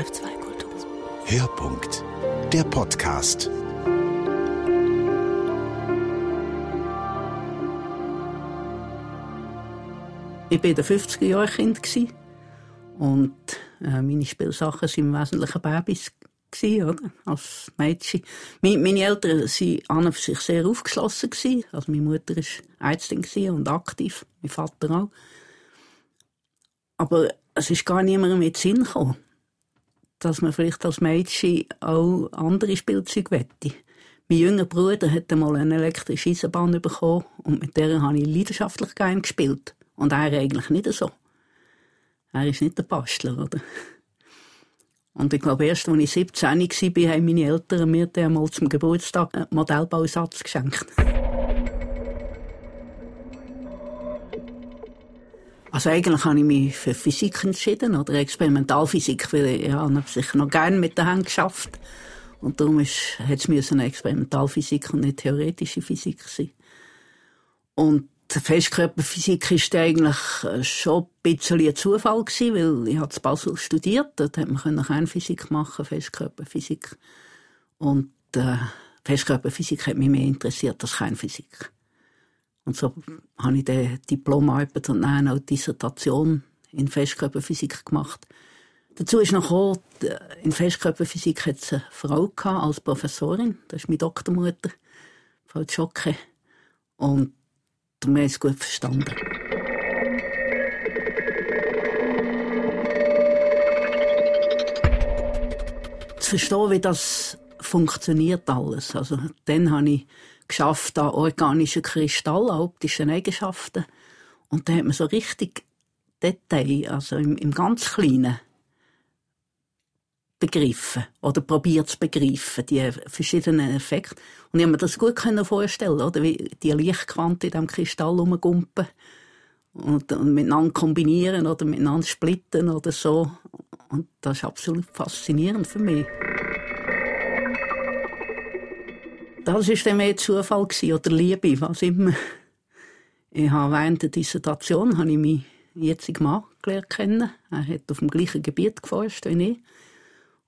F2 Kultur. Hörpunkt. Der Podcast. Ich war in den 50er Jahren Kind und äh, meine Spielsachen waren im Wesentlichen Babys gewesen, oder? als Mädchen. Meine, Eltern waren an und für sich sehr aufgeschlossen. Gewesen. Also meine Mutter war Ärztin und aktiv, mein Vater auch. Aber es ist gar niemandem mit Sinn gekommen, dass man vielleicht als Mädchen auch andere Spielzeuge wette. Mein jüngerer Bruder hat einmal eine elektrische Eisenbahn bekommen und mit der habe ich leidenschaftlich gerne gespielt. Und er eigentlich nicht so. Er ist nicht der Bastler, oder? Und ich glaube, erst als ich 17 war, haben meine Eltern mir dann mal zum Geburtstag einen Modellbausatz geschenkt. Also eigentlich habe ich mich für Physik entschieden, oder Experimentalphysik, weil ich habe sicher noch gerne mit den Händen geschafft. Und darum hat es eine Experimentalphysik und nicht theoretische Physik sein. Und Festkörperphysik war eigentlich äh, schon ein bisschen ein Zufall gewesen, weil ich in Basel studiert. Dort hat man Kernphysik machen, Festkörperphysik. Und äh, Festkörperphysik hat mich mehr interessiert als Kernphysik. Und so habe ich die Diplomarbeit und dann auch die Dissertation in Festkörperphysik gemacht. Dazu ist noch gekommen, in Festkörperphysik hat es eine Frau als Professorin. Das ist meine Doktormutter, Frau Tschocke. Und wir haben es gut verstanden. Zu verstehen, wie das funktioniert alles. Also, dann habe ich geschafft an organischen Kristallen, optischen Eigenschaften. Und da hat man so richtig Detail, also im, im ganz Kleinen, begriffen oder probiert zu begreifen, die verschiedenen Effekte. Und ich habe mir das gut vorstellen, oder wie die Lichtquante in diesem Kristall rumgumpen und, und miteinander kombinieren oder miteinander splitten oder so. Und das ist absolut faszinierend für mich. Das war dann mehr Zufall oder Liebe, was immer. Ich habe während der Dissertation habe ich meinen jetzigen Mann gelernt kennen. Er hat auf dem gleichen Gebiet geforscht wie ich.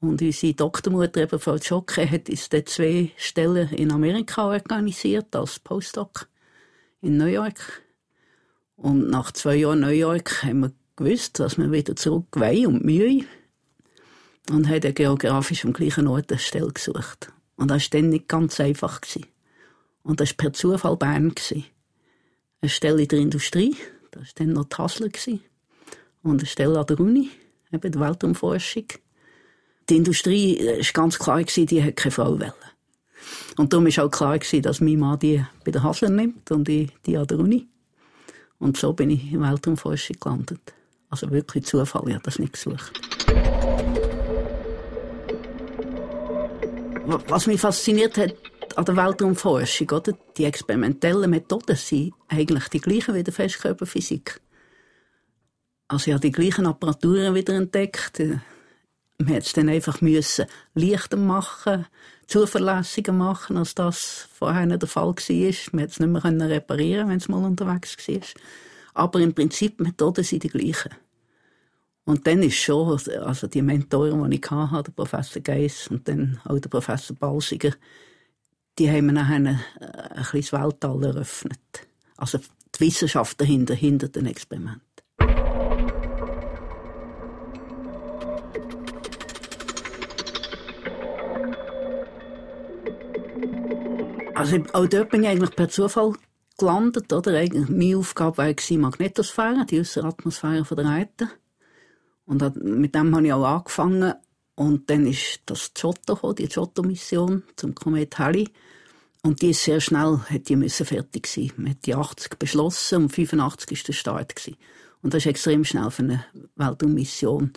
Und unsere Doktormutter, eben Frau Schocke, hat uns dort zwei Stellen in Amerika organisiert, als Postdoc in New York. Und nach zwei Jahren New York haben wir gewusst, dass wir wieder zurück wollen und Mühe. Und haben geografisch am gleichen Ort eine Stelle gesucht. Und das war dann nicht ganz einfach. Und das war per Zufall Bern. Eine Stelle in der Industrie, das war dann noch die Hasler. Und eine Stelle an der Uni, eben der Weltraumforschung. Die Industrie war ganz klar, die hat keine Frau wollen. Und darum war auch klar, dass mein Mann die bei der Hasler nimmt und ich die an der Uni. Und so bin ich in Weltraumforschung gelandet. Also wirklich Zufall, ich habe das nicht gesucht. Was mich fasziniert hat an der Weltraumforschung, oder? Die experimentellen Methoden sind eigentlich die gleichen wie der Festkörperphysik. Also ich die gleichen Apparaturen wieder entdeckt. Man hätte es einfach müssen leichter machen, zuverlässiger machen, als das vorher der Fall war. Man hätte es nicht mehr reparieren wenn es mal unterwegs war. Aber im Prinzip, Methoden sind die gleichen. Und dann ist schon, also die Mentoren, die ich hatte, der Professor Geiss und dann auch der Professor Balsiger, die haben mir nachher ein, ein kleines Weltall eröffnet. Also die Wissenschaft dahinter, hinter den Experimenten. Also auch dort bin ich eigentlich per Zufall gelandet, oder? Meine Aufgabe war Magnetosphäre, die äußere Atmosphäre von der Erde. Und mit dem habe ich auch angefangen. Und dann ist das Giotto gekommen, die Giotto-Mission zum Komet Halley. Und die ist sehr schnell, hat die müssen fertig sein. Man hat die 80 beschlossen und 85 ist der Start gewesen. Und das ist extrem schnell für eine Weltraummission.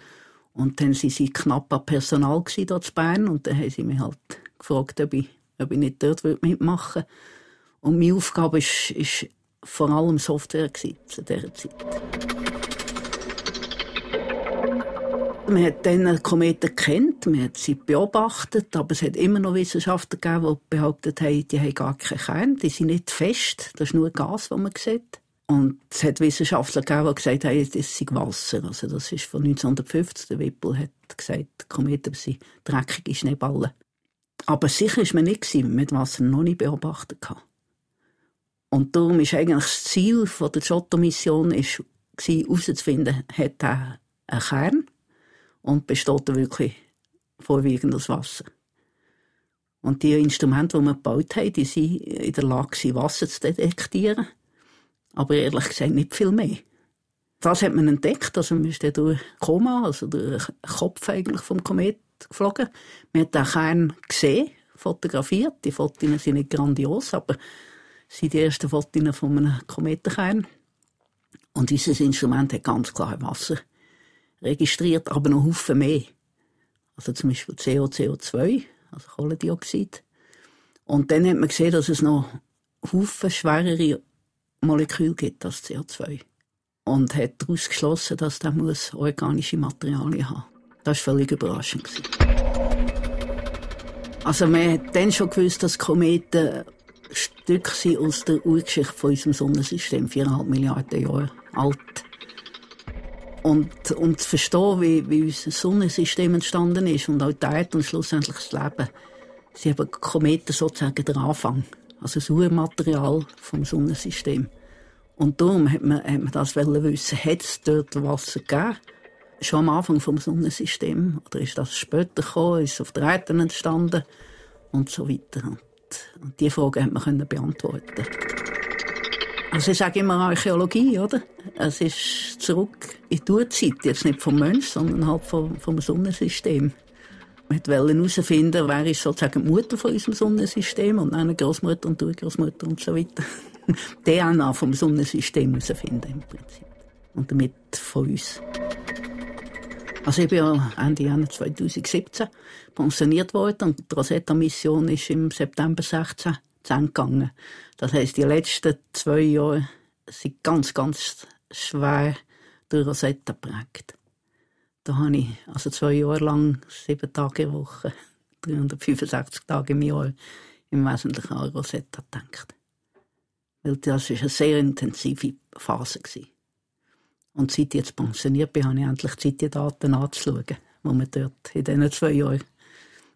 Und dann sind sie knapp an Personal gewesen, dort in Bern. Und dann haben sie mich halt gefragt, ob ich, ob ich nicht dort mitmachen würde. Und meine Aufgabe ist vor allem Software gewesen, zu dieser Zeit. Man hat dann Kometen kennt, man hat sie beobachtet, aber es hat immer noch Wissenschaftler gegeben, die behauptet haben, die haben gar keinen Kern, die sind nicht fest, das ist nur Gas, das man sieht. Und es hat Wissenschaftler gegeben, die gesagt haben, das sei Wasser. Also das ist von 1950. Der Wippel hat gesagt, Kometen sind dreckige Schneeballen. Aber sicher ist man nicht mit Wasser noch nicht beobachtet. Und darum ist eigentlich das Ziel der Giotto-Mission herauszufinden, hat er einen Kern und besteht wirklich vorwiegend aus Wasser. Und die Instrumente, die wir gebaut haben, die sind in der Lage, Wasser zu detektieren. Aber ehrlich gesagt nicht viel mehr. Das hat man entdeckt, also man ist durch Koma, also durch den Kopf eigentlich vom Komet geflogen. Man hat den Kern gesehen, fotografiert. Die Fotos sind nicht grandios, aber sind die ersten Fotos von einem Kometenkern. Und dieses Instrument hat ganz klar Wasser registriert, aber noch Haufen mehr. Also zum Beispiel CO, CO2, also Kohlendioxid. Und dann hat man gesehen, dass es noch Haufen schwerere Moleküle gibt als CO2. Und hat daraus geschlossen, dass der muss organische Materialien haben. Das war völlig überraschend. Also man hat dann schon gewusst, dass Kometen Stück sind aus der Urgeschichte von unserem Sonnensystem, viereinhalb Milliarden Jahre alt. Und um zu verstehen, wie, wie unser Sonnensystem entstanden ist und auch die Erde und schlussendlich das Leben, sind eben Kometen sozusagen der Anfang, also das Urmaterial vom Sonnensystem. Und darum hat man, hat man das wissen, hat es dort Wasser gegeben? Schon am Anfang vom Sonnensystem? Oder ist das später gekommen? Ist es auf der Erde entstanden? Und so weiter. Und diese Frage hat man beantworten. Also ich sage immer Archäologie, oder? Es ist zurück in die Urzeit, jetzt nicht vom Mensch, sondern halt vom, vom Sonnensystem. Wir wollten herausfinden, wer ist sozusagen die Mutter von unserem Sonnensystem und eine Großmutter und Urgroßmutter und so weiter. DNA vom Sonnensystem herausfinden im Prinzip. Und damit von uns. Also ich bin ja Ende Januar 2017 pensioniert worden und die Rosetta-Mission ist im September 16 zu Ende gegangen. Das heisst, die letzten zwei Jahre sind ganz, ganz schwer durch Rosetta geprägt. Da habe ich also zwei Jahre lang, sieben Tage in Woche, 365 Tage im Jahr im Wesentlichen an Rosetta gedacht. Weil das war eine sehr intensive Phase. Und seit ich jetzt pensioniert bin, habe ich endlich Zeit, die Daten anzuschauen, die wir dort in diesen zwei Jahren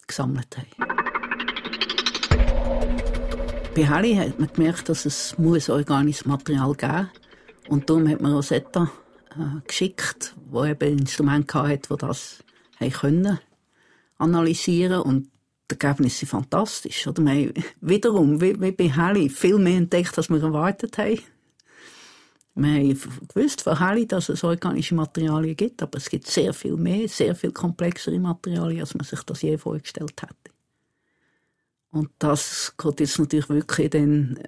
gesammelt haben. Bei Heli hat man gemerkt, dass es organisches Material geben muss. Und darum hat man Rosetta geschickt, wo eben Instrumente hatte, die das können analysieren und die Ergebnisse sind fantastisch. Oder? Wir haben wiederum, wie, wie bei Heli, viel mehr entdeckt, als wir erwartet haben. Wir haben gewusst von Heli, dass es organische Materialien gibt, aber es gibt sehr viel mehr, sehr viel komplexere Materialien, als man sich das je vorgestellt hätte. Und das geht jetzt natürlich wirklich dann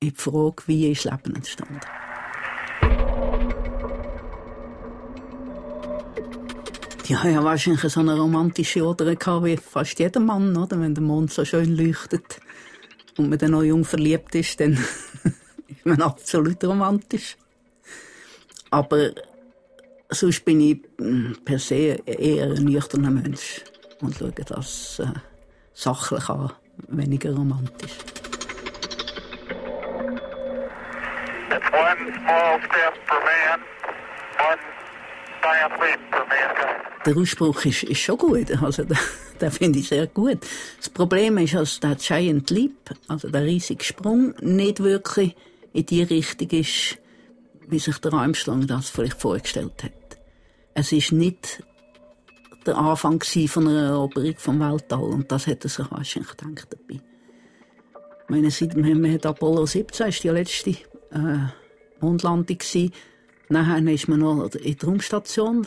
in die Frage, wie ist Leben entstanden. Haben ja wahrscheinlich so eine romantische Oder gehabt, wie fast jeder Mann, oder? Wenn der Mond so schön leuchtet und man dann noch jung verliebt ist, dann ist man absolut romantisch. Aber sonst bin ich hm, per se eher ein nüchterner Mensch und schaue das äh, sachlich an, weniger romantisch. It's one small step for man, one giant leap for mankind. Der Ausspruch ist, ist schon gut, also den, den finde ich sehr gut. Das Problem ist, dass der Giant Leap, also der riesige Sprung, nicht wirklich in die Richtung ist, wie sich der Armstrong das vielleicht vorgestellt hat. Es ist nicht der Anfang von einer Eroberung vom Weltall. Und das hätte er sich wahrscheinlich gedacht dabei. Ich meine, seit man hat Apollo 17 ist die letzte äh, Mondlandung gewesen. Nachher ist man noch in der Raumstation,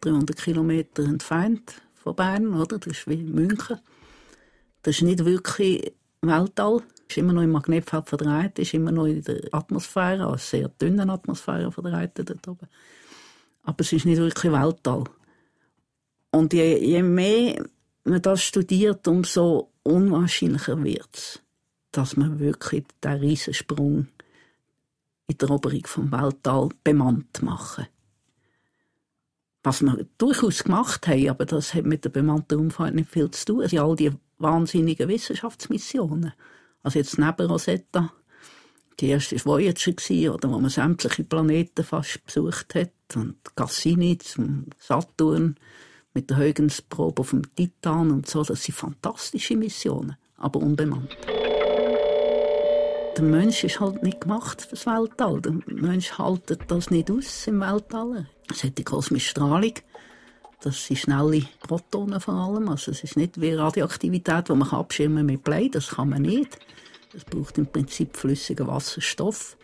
300 Kilometer entfernt von Bern, oder? Das ist wie München. Das ist nicht wirklich Weltall. Es ist immer noch im Magnetfeld Erde, ist immer noch in der Atmosphäre, also sehr dünnen Atmosphäre Erde dort oben. Aber es ist nicht wirklich Weltall. Und je, je mehr man das studiert, umso unwahrscheinlicher wird es, dass man wirklich den Riesensprung in der Eroberung vom Weltall bemannt machen. Was wir durchaus gemacht haben, aber das hat mit der bemannten Raumfahrt nicht viel zu tun. Also all die wahnsinnigen Wissenschaftsmissionen. Also jetzt neben Rosetta Die erste war Voyager, oder, wo man sämtliche Planeten fast besucht hat. Und Cassini zum Saturn mit der Huygens-Probe auf dem Titan und so. Das sind fantastische Missionen, aber unbemannt. Der Mensch ist halt nicht gemacht für das Weltall. Der Mensch hält das nicht aus im Weltall. Es hat die kosmische Strahlung. Das sind schnelle Protonen vor allem. Also es ist nicht wie Radioaktivität, die man abschirmen mit Blei. Das kann man nicht. Es braucht im Prinzip flüssigen Wasserstoff.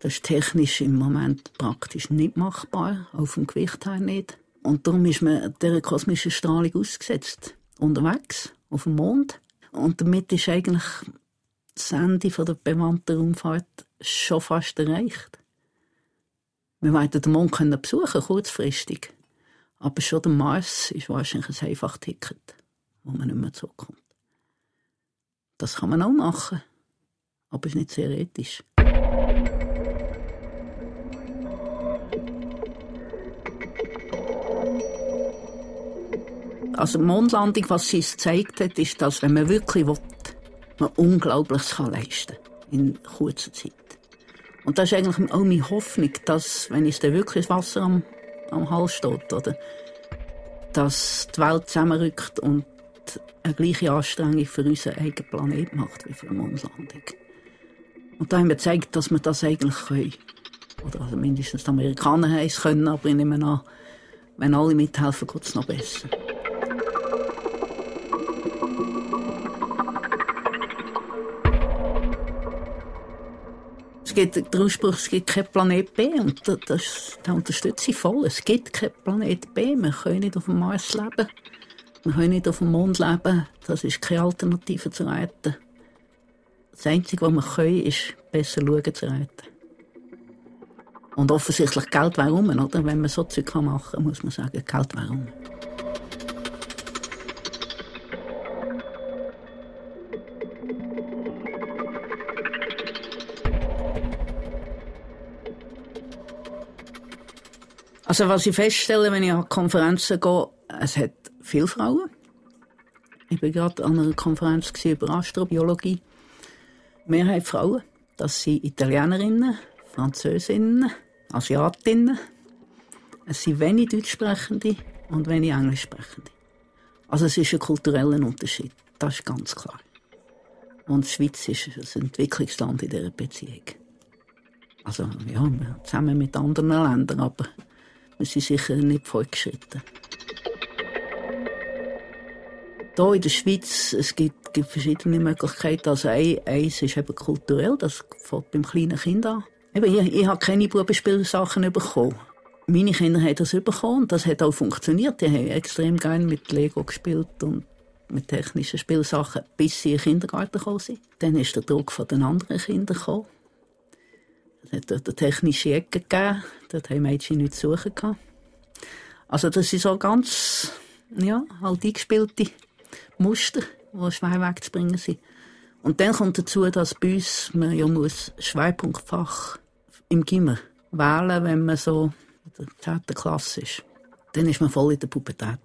Das ist technisch im Moment praktisch nicht machbar, auch vom Gewicht her nicht. Und darum ist man dieser kosmischen Strahlung ausgesetzt. Unterwegs, auf dem Mond. Und damit ist eigentlich das Ende der bemannten Raumfahrt schon fast erreicht. Wir werden den Mond können besuchen, kurzfristig. Aber schon der Mars ist wahrscheinlich ein Einfachticket, wo man nicht mehr zurückkommt. Das kann man auch machen, aber ist nicht sehr ethisch. Also die Mondlandung, was sie uns gezeigt hat, ist, dass wenn man wirklich will, man Unglaubliches kann in kurzer Zeit. Und das ist eigentlich auch meine Hoffnung, dass, wenn es dann wirklich das Wasser am, am Hals steht, oder, dass die Welt zusammenrückt und eine gleiche Anstrengung für unseren eigenen Planet macht wie für eine Mondlandung. Und da haben wir gezeigt, dass wir das eigentlich können. Oder also mindestens die Amerikaner haben es können, aber ich nehme an, wenn alle mithelfen, geht es noch besser. Es gibt den Ausspruch, es gibt keinen Planet B und das, das, das unterstütze ich voll. Es gibt keinen Planet B. Wir können nicht auf dem Mars leben. Wir können nicht auf dem Mond leben. Das ist keine Alternative zu retten. Das Einzige, was wir können, ist besser schauen zu retten. Und offensichtlich Geld wäre rum, oder? Wenn man so Zeug machen kann, muss man sagen, Geld wäre Also was ich feststelle, wenn ich an Konferenzen gehe, es hat viele Frauen. Ich war gerade an einer Konferenz über Astrobiologie. Mehrheit Frauen. Das sind Italienerinnen, Französinnen, Asiatinnen. Es sind wenig Deutschsprechende und wenig Englischsprechende. Also es ist ein kultureller Unterschied. Das ist ganz klar. Und die Schweiz ist ein Entwicklungsland in dieser Beziehung. Also ja, zusammen mit anderen Ländern, aber wir sind sicher nicht fortgeschritten. Hier in der Schweiz es gibt, gibt verschiedene Möglichkeiten. Also ein, eins ist eben kulturell, das fängt beim kleinen Kind an. Eben, ich, ich habe keine Bubenspielsachen bekommen. Meine Kinder haben das bekommen und das hat auch funktioniert. Die haben extrem gerne mit Lego gespielt und mit technischen Spielsachen, bis sie in den Kindergarten gekommen sind. Dann ist der Druck von den anderen Kindern gekommen. Es hat eine technische Ecke gegeben. Dort haben Mädchen nichts zu suchen gehabt. Also das sind so ganz, ja, halt eingespielte Muster, die schwer wegzubringen sind. Und dann kommt dazu, dass bei uns man ja muss Schwerpunktfach im Gimmer wählen, wenn man so in der 10. Klasse ist. Dann ist man voll in der Pubertät.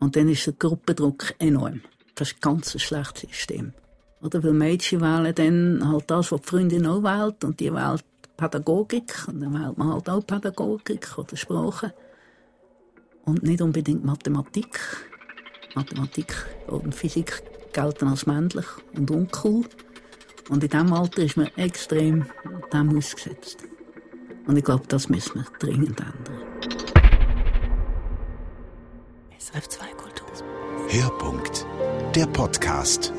Und dann ist der Gruppendruck enorm. Das ist ein ganz schlechtes System. Oder? Weil Mädchen wählen dann halt das, was die Freundin auch wählt, und die wählt Pädagogik, und dann wählt man halt auch Pädagogik oder Sprache. Und nicht unbedingt Mathematik. Mathematik und Physik gelten als männlich und uncool. Und in diesem Alter ist man extrem dem ausgesetzt. Und ich glaube, das müssen wir dringend ändern. SRF 2 Kultur. Hörpunkt. Der Podcast.